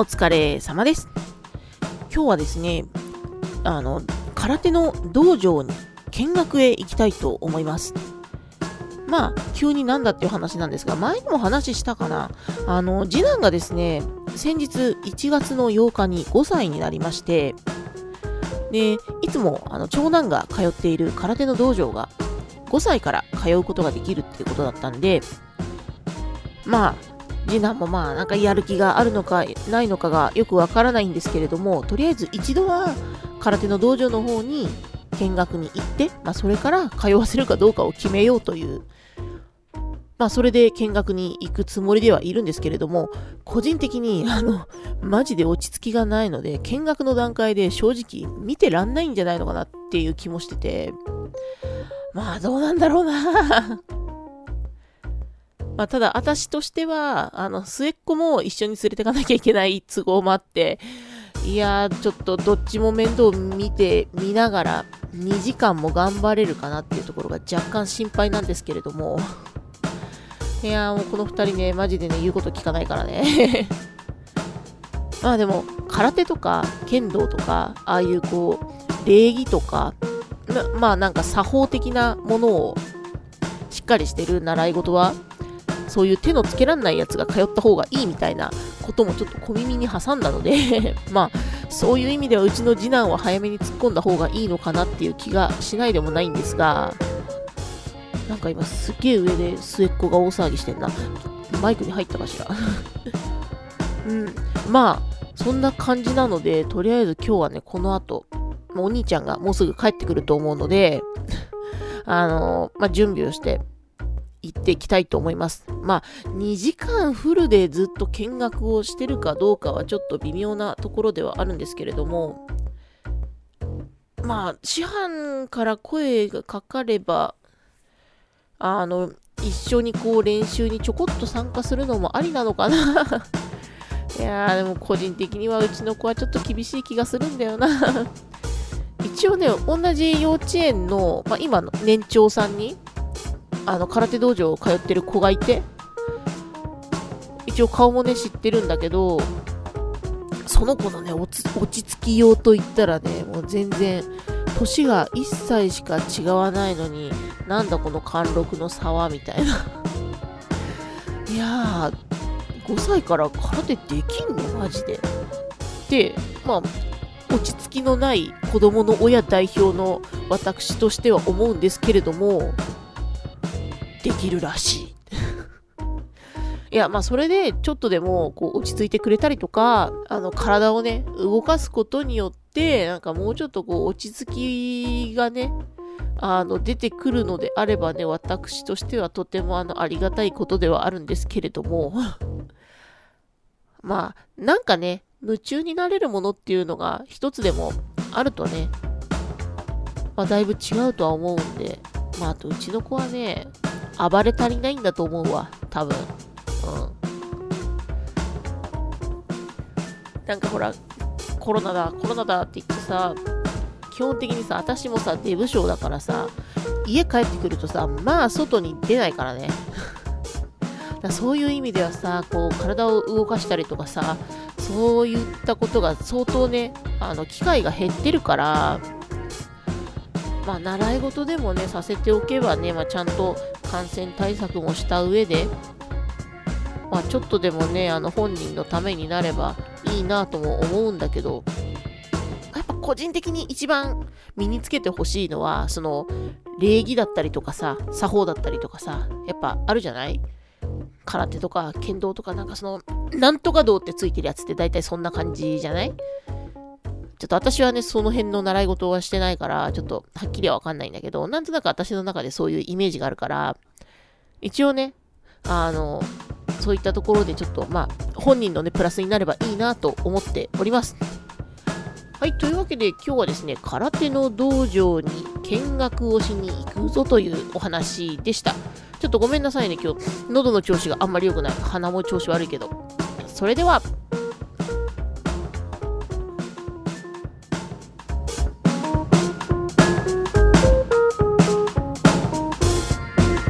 お疲れ様です。今日はですね、あの、空手の道場に見学へ行きたいと思います。まあ、急になんだっていう話なんですが、前にも話したかな。あの、次男がですね、先日1月の8日に5歳になりまして、で、いつもあの長男が通っている空手の道場が5歳から通うことができるっていうことだったんで、まあ、次男もまあなんかやる気があるのかないのかがよくわからないんですけれども、とりあえず一度は空手の道場の方に見学に行って、まあそれから通わせるかどうかを決めようという、まあそれで見学に行くつもりではいるんですけれども、個人的にあの、マジで落ち着きがないので、見学の段階で正直見てらんないんじゃないのかなっていう気もしてて、まあどうなんだろうな。まあ、ただ、私としては、あの、末っ子も一緒に連れてかなきゃいけない都合もあって、いやー、ちょっとどっちも面倒見て、見ながら、2時間も頑張れるかなっていうところが若干心配なんですけれども、いやー、もうこの2人ね、マジでね、言うこと聞かないからね。まあでも、空手とか、剣道とか、ああいうこう、礼儀とか、まあなんか作法的なものをしっかりしてる習い事は、そういう手のつけらんないやつが通った方がいいみたいなこともちょっと小耳に挟んだので まあ、そういう意味ではうちの次男は早めに突っ込んだ方がいいのかなっていう気がしないでもないんですが、なんか今すっげえ上で末っ子が大騒ぎしてんな。マイクに入ったかしら。うん。まあ、そんな感じなので、とりあえず今日はね、この後、お兄ちゃんがもうすぐ帰ってくると思うので、あのまあ、準備をして、行っていきたいと思います。まあ、2時間フルでずっと見学をしてるかどうかはちょっと微妙なところではあるんですけれども、まあ、師範から声がかかれば、あの、一緒にこう練習にちょこっと参加するのもありなのかな。いや、でも個人的にはうちの子はちょっと厳しい気がするんだよな。一応ね、同じ幼稚園の、まあ、今の年長さんに、あの、空手道場通ってる子がいて、一応顔もね、知ってるんだけど、その子のね、落ち着きようと言ったらね、もう全然、年が1歳しか違わないのに、なんだこの貫禄の差は、みたいな。いやー、5歳から空手できんの？マジで。で、まあ、落ち着きのない子供の親代表の私としては思うんですけれども、できるらしい。いや、まあ、それで、ちょっとでも、こう、落ち着いてくれたりとか、あの、体をね、動かすことによって、なんかもうちょっとこう、落ち着きがね、あの、出てくるのであればね、私としてはとても、あの、ありがたいことではあるんですけれども、まあ、なんかね、夢中になれるものっていうのが一つでもあるとね、まあ、だいぶ違うとは思うんで、まあ、あとうちの子はね、暴れ足りないんだと思うわ、多分。うん。なんかほら、コロナだ、コロナだって言ってさ、基本的にさ、私もさ、デブ症だからさ、家帰ってくるとさ、まあ外に出ないからね。だそういう意味ではさ、こう、体を動かしたりとかさ、そういったことが相当ね、あの、機会が減ってるから、まあ、習い事でもね、させておけばね、まあ、ちゃんと感染対策もした上で、まあ、ちょっとでもね、あの、本人のためになればいいなとも思うんだけど、やっぱ個人的に一番身につけてほしいのは、その、礼儀だったりとかさ、作法だったりとかさ、やっぱあるじゃない？空手とか剣道とかなんかその、なんとか道ってついてるやつって大体そんな感じじゃない？ちょっと私はね、その辺の習い事はしてないから、ちょっとはっきりはわかんないんだけど、なんとなく私の中でそういうイメージがあるから、一応ね、あの、そういったところでちょっと、まあ、本人のね、プラスになればいいなと思っております。はい、というわけで今日はですね、空手の道場に見学をしに行くぞというお話でした。ちょっとごめんなさいね、今日、喉の調子があんまり良くない。鼻も調子悪いけど。それでは、